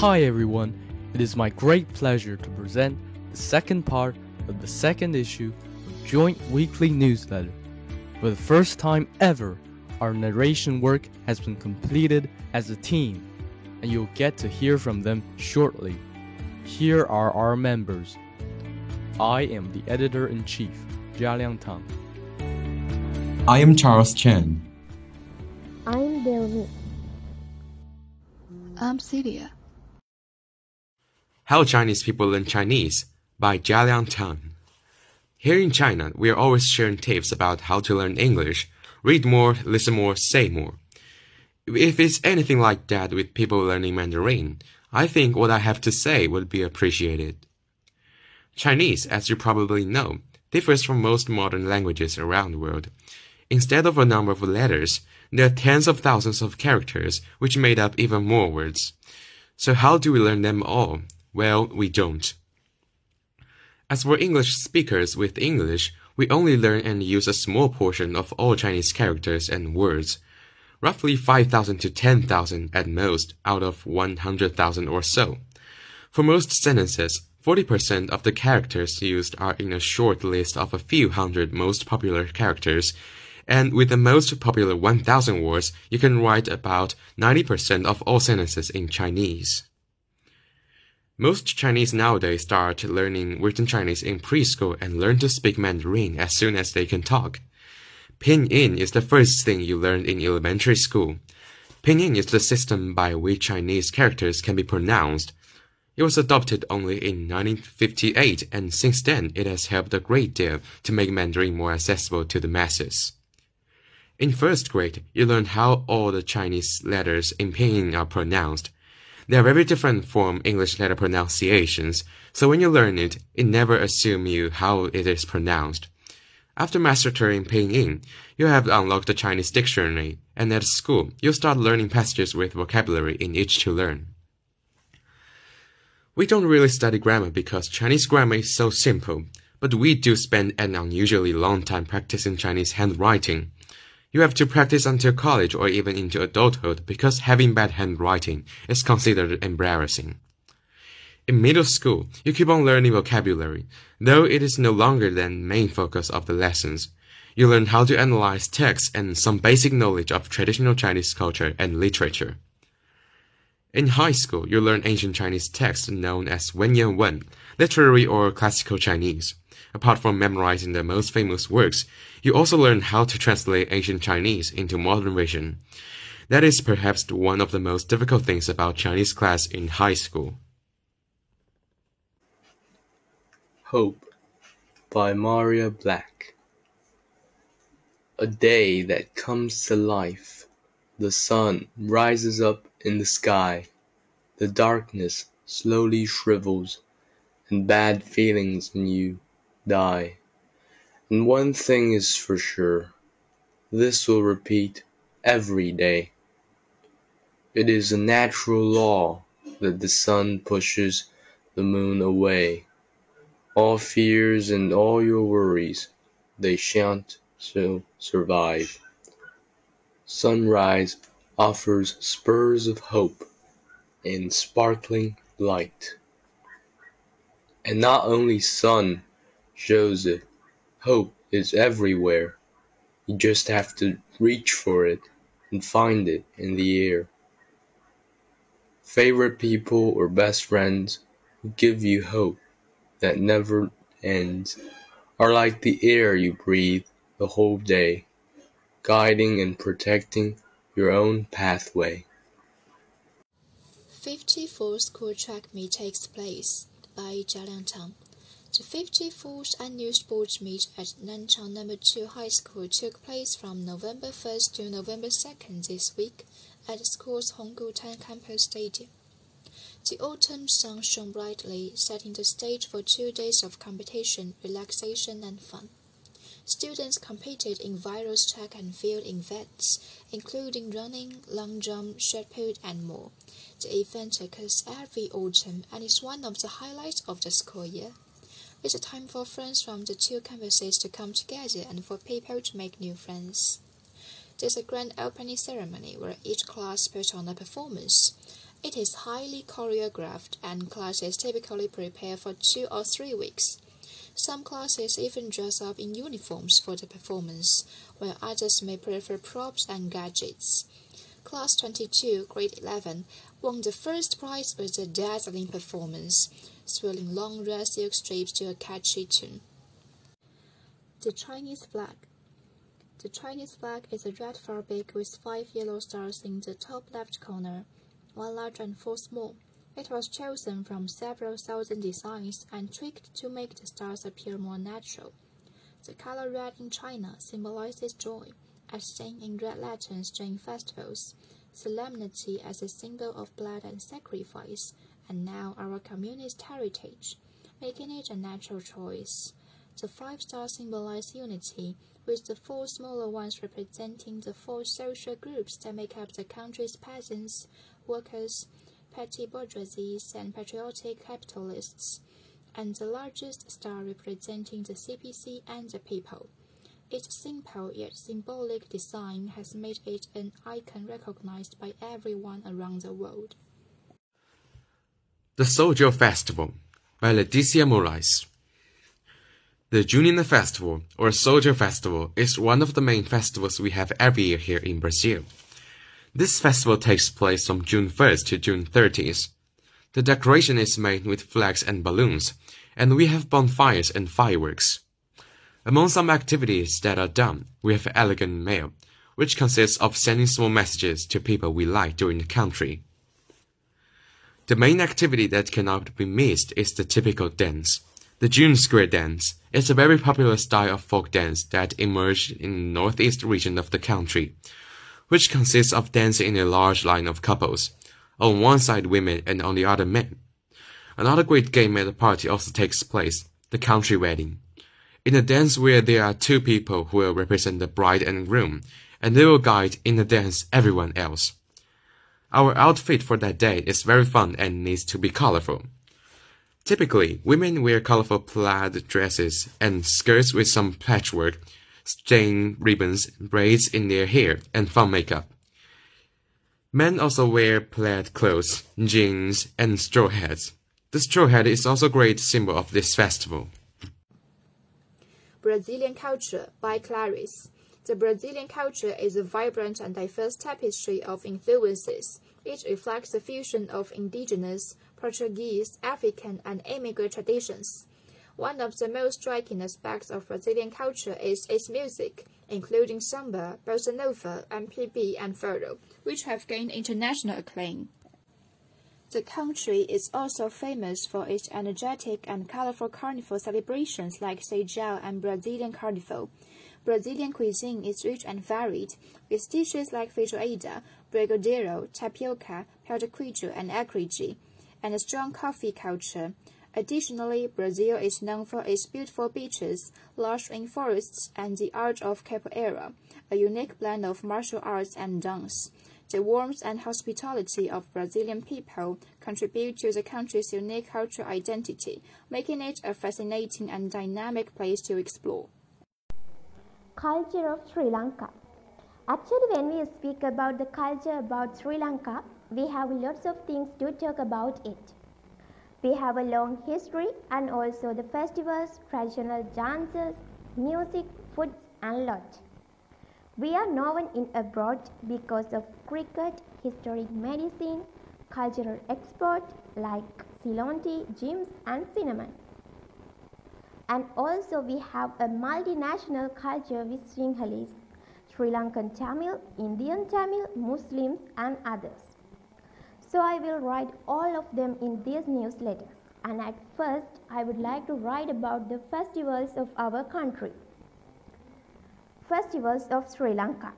Hi everyone, it is my great pleasure to present the second part of the second issue of Joint Weekly Newsletter. For the first time ever, our narration work has been completed as a team, and you'll get to hear from them shortly. Here are our members. I am the editor in chief, Jialiang Tang. I am Charles Chen. I'm Delvin. I'm Celia. How Chinese People Learn Chinese by Jialiang Tang. Here in China, we are always sharing tips about how to learn English. Read more, listen more, say more. If it's anything like that with people learning Mandarin, I think what I have to say would be appreciated. Chinese, as you probably know, differs from most modern languages around the world. Instead of a number of letters, there are tens of thousands of characters, which made up even more words. So how do we learn them all? Well, we don't. As for English speakers with English, we only learn and use a small portion of all Chinese characters and words, roughly 5,000 to 10,000 at most out of 100,000 or so. For most sentences, 40% of the characters used are in a short list of a few hundred most popular characters, and with the most popular 1000 words, you can write about 90% of all sentences in Chinese. Most Chinese nowadays start learning written Chinese in preschool and learn to speak Mandarin as soon as they can talk. Pinyin is the first thing you learn in elementary school. Pinyin is the system by which Chinese characters can be pronounced. It was adopted only in 1958 and since then it has helped a great deal to make Mandarin more accessible to the masses. In first grade, you learn how all the Chinese letters in Pinyin are pronounced. They are very different from English letter pronunciations, so when you learn it, it never assumes you how it is pronounced. After mastering Pinyin, you have unlocked the Chinese dictionary, and at school, you'll start learning passages with vocabulary in each to learn. We don't really study grammar because Chinese grammar is so simple, but we do spend an unusually long time practicing Chinese handwriting. You have to practice until college or even into adulthood because having bad handwriting is considered embarrassing. In middle school, you keep on learning vocabulary, though it is no longer the main focus of the lessons. You learn how to analyze text and some basic knowledge of traditional Chinese culture and literature. In high school, you learn ancient Chinese texts known as Wenyan Wen, literary or classical Chinese. Apart from memorizing the most famous works, you also learn how to translate ancient Chinese into modern version. That is perhaps one of the most difficult things about Chinese class in high school. Hope by Maria Black. A day that comes to life. The sun rises up in the sky. The darkness slowly shrivels, and bad feelings in you die. And one thing is for sure this will repeat every day. It is a natural law that the sun pushes the moon away. All fears and all your worries, they shan't so survive. Sunrise offers spurs of hope in sparkling light. And not only sun shows it, hope is everywhere. You just have to reach for it and find it in the air. Favorite people or best friends who give you hope that never ends are like the air you breathe the whole day, guiding and protecting your own pathway. 54th School Track Meet takes place by Tang. The 54th annual sports meet at Nanchang Number 2 High School took place from November 1st to November 2nd this week at the school's Honggu Honggutan campus stadium. The autumn sun shone brightly, setting the stage for two days of competition, relaxation, and fun. Students competed in various track and field events, including running, long jump, shot put, and more. The event occurs every autumn and is one of the highlights of the school year. It's a time for friends from the two campuses to come together and for people to make new friends. There's a grand opening ceremony where each class puts on a performance. It is highly choreographed, and classes typically prepare for two or three weeks. Some classes even dress up in uniforms for the performance, while others may prefer props and gadgets. Class 22, Grade 11, won the first prize with a dazzling performance, swirling long red silk strips to a catchy tune. The Chinese flag. The Chinese flag is a red fabric with five yellow stars in the top left corner, one large and four small. It was chosen from several thousand designs and tweaked to make the stars appear more natural. The color red in China symbolizes joy, as seen in red lanterns during festivals, solemnity as a symbol of blood and sacrifice, and now our communist heritage, making it a natural choice. The five stars symbolize unity, with the four smaller ones representing the four social groups that make up the country's peasants, workers, petty bourgeoisie, and patriotic capitalists, and the largest star representing the CPC and the people. Its simple yet symbolic design has made it an icon recognized by everyone around the world. The Soldier Festival by Leticia Morais. The Junina Festival, or Soldier Festival, is one of the main festivals we have every year here in Brazil. This festival takes place from June 1st to June 30th. The decoration is made with flags and balloons, and we have bonfires and fireworks. Among some activities that are done, we have elegant mail, which consists of sending small messages to people we like during the country. The main activity that cannot be missed is the typical dance. The June Square Dance is a very popular style of folk dance that emerged in the northeast region of the country which consists of dancing in a large line of couples, on one side women and on the other men. Another great game at the party also takes place, the country wedding. In a dance where there are two people who will represent the bride and groom, and they will guide in the dance everyone else. Our outfit for that day is very fun and needs to be colorful. Typically, women wear colorful plaid dresses and skirts with some patchwork string ribbons, braids in their hair, and fun makeup. Men also wear plaid clothes, jeans, and straw hats. The straw hat is also a great symbol of this festival. Brazilian Culture by Clarice. The Brazilian culture is a vibrant and diverse tapestry of influences. It reflects the fusion of indigenous, Portuguese, African, and immigrant traditions. One of the most striking aspects of Brazilian culture is its music, including samba, bossa nova, MPB, and fado, which have gained international acclaim. The country is also famous for its energetic and colorful carnival celebrations like São and Brazilian Carnival. Brazilian cuisine is rich and varied, with dishes like feijoada, brigadeiro, tapioca, pão de queijo, and acarajé, and a strong coffee culture. Additionally, Brazil is known for its beautiful beaches, large rainforests, and the art of capoeira, a unique blend of martial arts and dance. The warmth and hospitality of Brazilian people contribute to the country's unique cultural identity, making it a fascinating and dynamic place to explore. Culture of Sri Lanka. Actually, when we speak about the culture about Sri Lanka, we have lots of things to talk about it. We have a long history and also the festivals, traditional dances, music, foods and lot. We are known in abroad because of cricket, historic medicine, cultural export like Ceylon tea, gyms and cinnamon. And also we have a multinational culture with Sinhalese, Sri Lankan Tamil, Indian Tamil, Muslims and others. So I will write all of them in these newsletters. And at first, I would like to write about the festivals of our country. Festivals of Sri Lanka.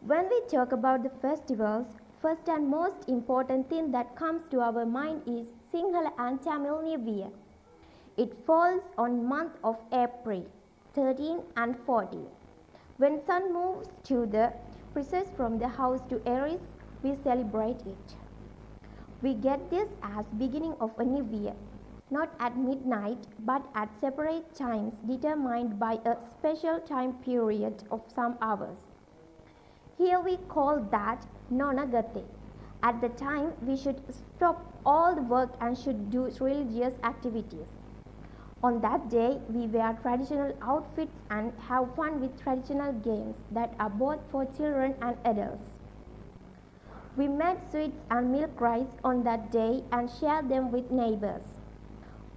When we talk about the festivals, first and most important thing that comes to our mind is Sinhala and Tamil New Year. It falls on month of April 13 and 14. When sun moves to the precess from the house to Aries, we celebrate it. We get this as beginning of a new year, not at midnight but at separate times determined by a special time period of some hours. Here we call that Nonagate At the time, we should stop all the work and should do religious activities. On that day, we wear traditional outfits and have fun with traditional games that are both for children and adults. We made sweets and milk rice on that day and shared them with neighbors.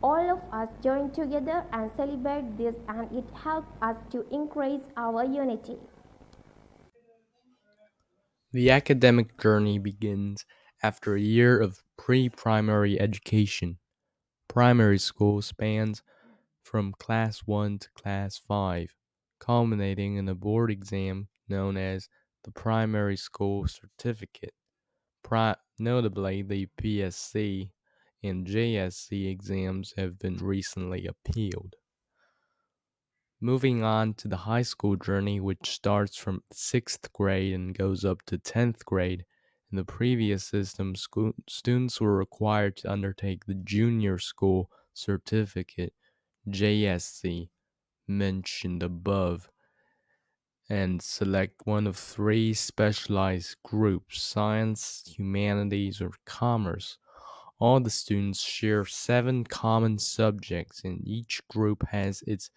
All of us joined together and celebrated this, and it helped us to increase our unity. The academic journey begins after a year of pre primary education. Primary school spans from class 1 to class 5, culminating in a board exam known as the Primary School Certificate. Notably, the PSC and JSC exams have been recently appealed. Moving on to the high school journey, which starts from 6th grade and goes up to 10th grade. In the previous system, school, students were required to undertake the Junior School Certificate, JSC, mentioned above, and select one of three specialized groups science, humanities, or commerce. All the students share seven common subjects, and each group has its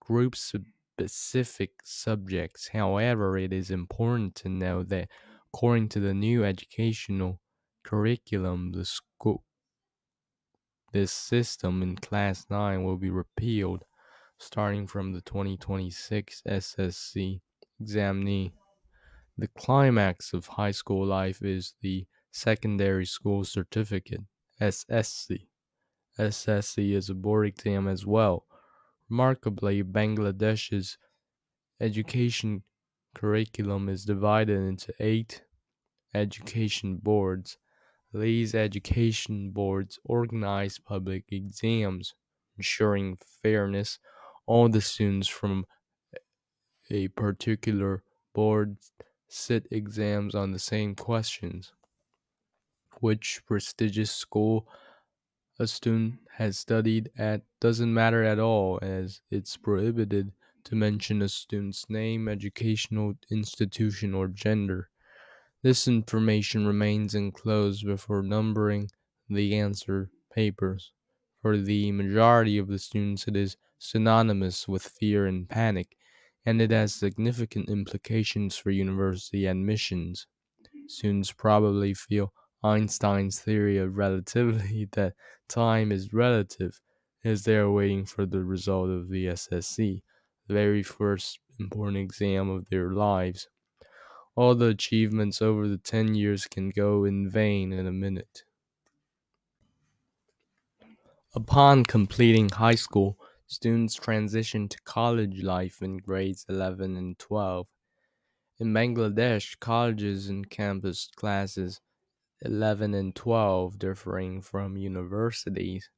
group specific subjects. However, it is important to know that according to the new educational curriculum, the school this system in class 9 will be repealed starting from the 2026 SSC examinee. The climax of high school life is the secondary school certificate, SSC. SSC is a board exam as well. Remarkably, Bangladesh's education curriculum is divided into eight education boards. These education boards organize public exams, ensuring fairness. All the students from a particular board sit exams on the same questions. Which prestigious school a student has studied at doesn't matter at all, as it's prohibited to mention a student's name, educational institution, or gender. This information remains enclosed before numbering the answer papers. For the majority of the students, it is synonymous with fear and panic, and it has significant implications for university admissions. Students probably feel Einstein's theory of relativity that time is relative as they are waiting for the result of the SSC, the very first important exam of their lives. All the achievements over the 10 years can go in vain in a minute. Upon completing high school, students transition to college life in grades 11 and 12. In Bangladesh, colleges and campus classes 11 and 12 differing from universities.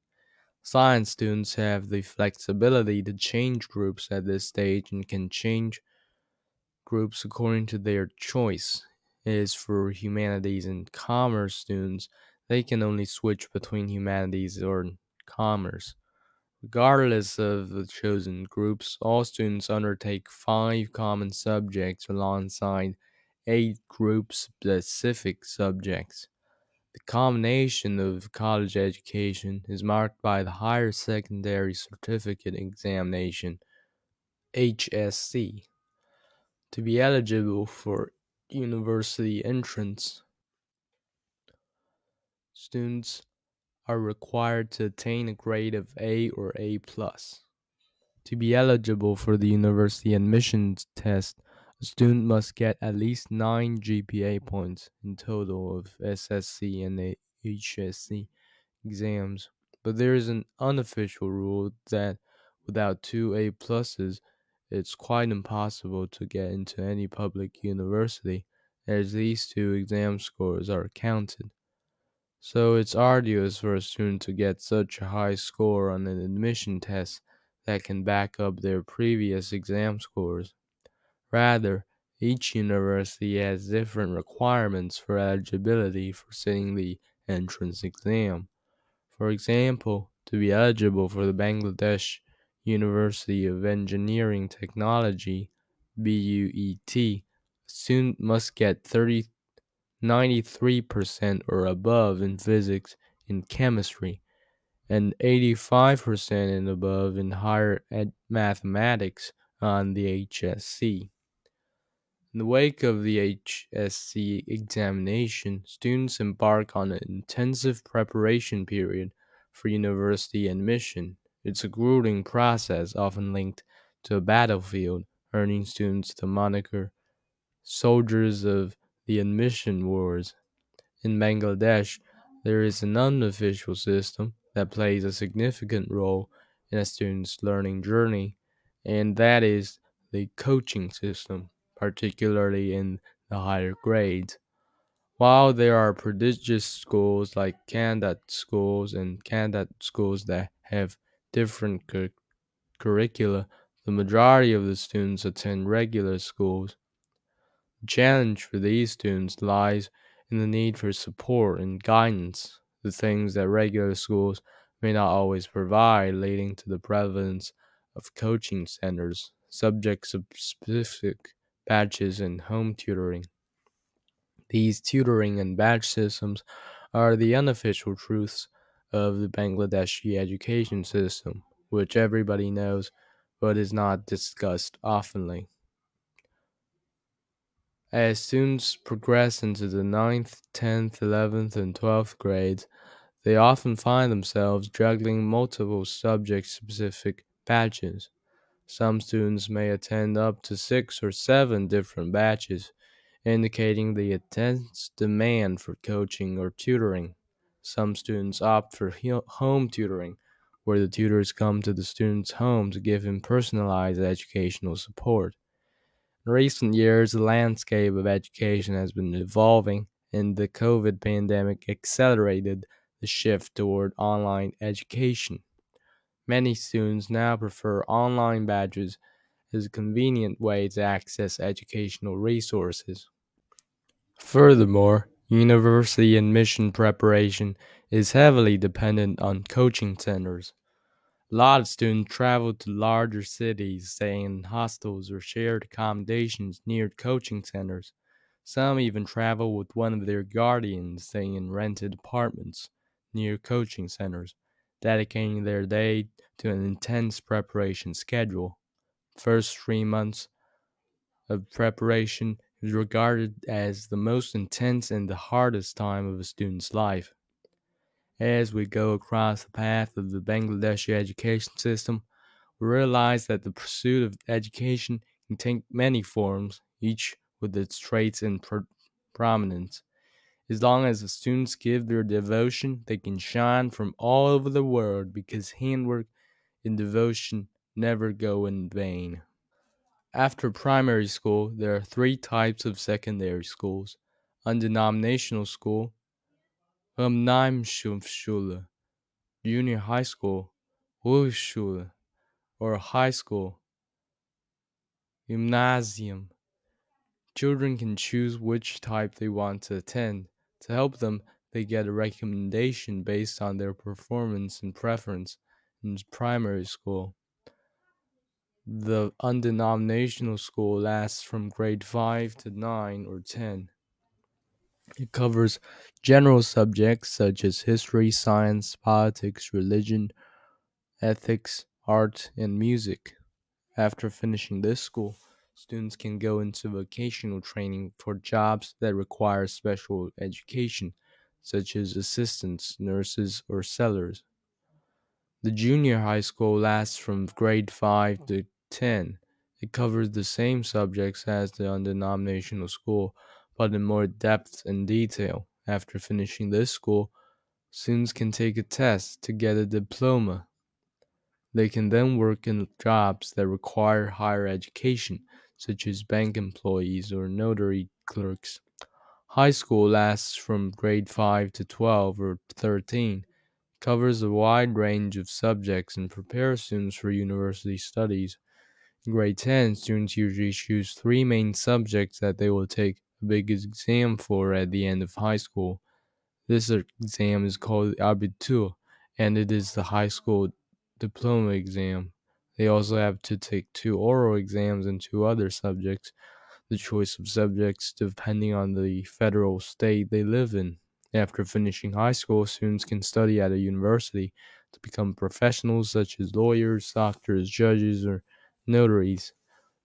Science students have the flexibility to change groups at this stage and can change groups according to their choice. As for humanities and commerce students, they can only switch between humanities or commerce. Regardless of the chosen groups, all students undertake five common subjects alongside eight group specific subjects. The combination of college education is marked by the Higher Secondary Certificate Examination, HSC. To be eligible for university entrance, students are required to attain a grade of A or A+. To be eligible for the university admissions test, a student must get at least 9 GPA points in total of SSC and HSC exams. But there is an unofficial rule that without two A pluses, it's quite impossible to get into any public university, as these two exam scores are counted. So it's arduous for a student to get such a high score on an admission test that can back up their previous exam scores. Rather, each university has different requirements for eligibility for sitting the entrance exam. For example, to be eligible for the Bangladesh University of Engineering Technology BUET, a student must get 39 93% or above in physics and chemistry, and 85% and above in higher ed- mathematics on the HSC. In the wake of the HSC examination, students embark on an intensive preparation period for university admission. It's a grueling process, often linked to a battlefield, earning students the moniker soldiers of the admission wars. In Bangladesh, there is an unofficial system that plays a significant role in a student's learning journey, and that is the coaching system, particularly in the higher grades. While there are prestigious schools like Kandat schools and Kandat schools that have different cu- curricula, the majority of the students attend regular schools. The challenge for these students lies in the need for support and guidance, the things that regular schools may not always provide, leading to the prevalence of coaching centers, subject specific batches, and home tutoring. These tutoring and batch systems are the unofficial truths of the Bangladeshi education system, which everybody knows but is not discussed oftenly. As students progress into the 9th, 10th, 11th, and 12th grades, they often find themselves juggling multiple subject specific batches. Some students may attend up to six or seven different batches, indicating the intense demand for coaching or tutoring. Some students opt for home tutoring, where the tutors come to the student's home to give him personalized educational support. In recent years, the landscape of education has been evolving, and the COVID pandemic accelerated the shift toward online education. Many students now prefer online badges as a convenient way to access educational resources. Furthermore, university admission preparation is heavily dependent on coaching centers. A lot of students travel to larger cities, staying in hostels or shared accommodations near coaching centers. Some even travel with one of their guardians, staying in rented apartments near coaching centers, dedicating their day to an intense preparation schedule. First three months of preparation is regarded as the most intense and the hardest time of a student's life. As we go across the path of the Bangladeshi education system, we realize that the pursuit of education can take many forms, each with its traits and pro- prominence. As long as the students give their devotion, they can shine from all over the world because handwork and devotion never go in vain. After primary school, there are three types of secondary schools undenominational school, Gymnasiumschule, junior high school, Hochschule, or high school, Gymnasium. Children can choose which type they want to attend. To help them, they get a recommendation based on their performance and preference in primary school. The undenominational school lasts from grade 5 to 9 or 10. It covers general subjects such as history, science, politics, religion, ethics, art, and music. After finishing this school, students can go into vocational training for jobs that require special education, such as assistants, nurses, or sellers. The junior high school lasts from grade 5 to 10. It covers the same subjects as the undenominational school, but in more depth and detail. After finishing this school, students can take a test to get a diploma. They can then work in jobs that require higher education, such as bank employees or notary clerks. High school lasts from grade 5 to 12 or 13, covers a wide range of subjects, and prepares students for university studies. In grade 10, students usually choose three main subjects that they will take big exam for at the end of high school. This exam is called Abitur, and it is the high school diploma exam. They also have to take two oral exams and two other subjects, the choice of subjects depending on the federal state they live in. After finishing high school, students can study at a university to become professionals such as lawyers, doctors, judges, or notaries.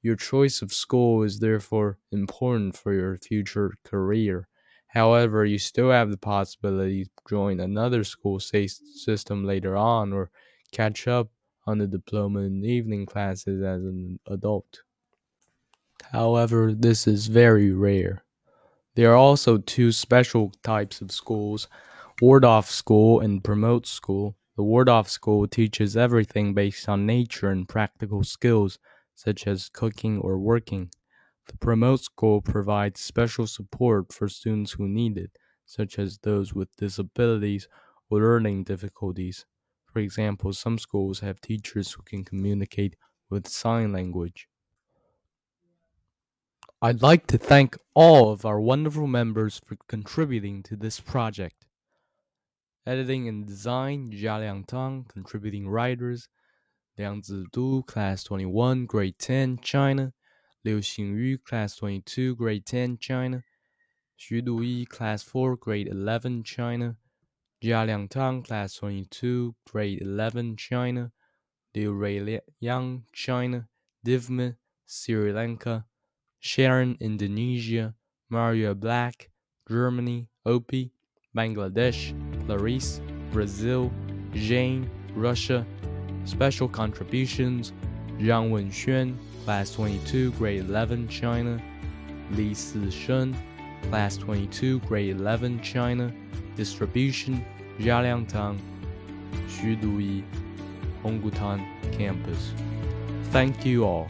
Your choice of school is therefore important for your future career. However, you still have the possibility to join another school system later on or catch up on the diploma in evening classes as an adult. However, this is very rare. There are also two special types of schools Waldorf School and Promote School. The Waldorf School teaches everything based on nature and practical skills, such as cooking or working. The Promote School provides special support for students who need it, such as those with disabilities or learning difficulties. For example, some schools have teachers who can communicate with sign language. I'd like to thank all of our wonderful members for contributing to this project. Editing and design, Jia Liang Tang, contributing writers, Liang Zidu, class 21, grade 10, China, Liu Xingyu, class 22, grade 10, China, Xu Duyi, class 4, grade 11, China, Jia Tang, class 22, grade 11, China, Liu Rui Yang, China, Divma, Sri Lanka, Sharon, Indonesia, Maria Black, Germany, Opie, Bangladesh, Clarice, Brazil, Jane, Russia. Special contributions Zhang Wenxuan, Class 22, Grade 11, China. Li Sishun, Class 22, Grade 11, China. Distribution Jialiang Tang, Xu Duyi, Honggutan Campus. Thank you all.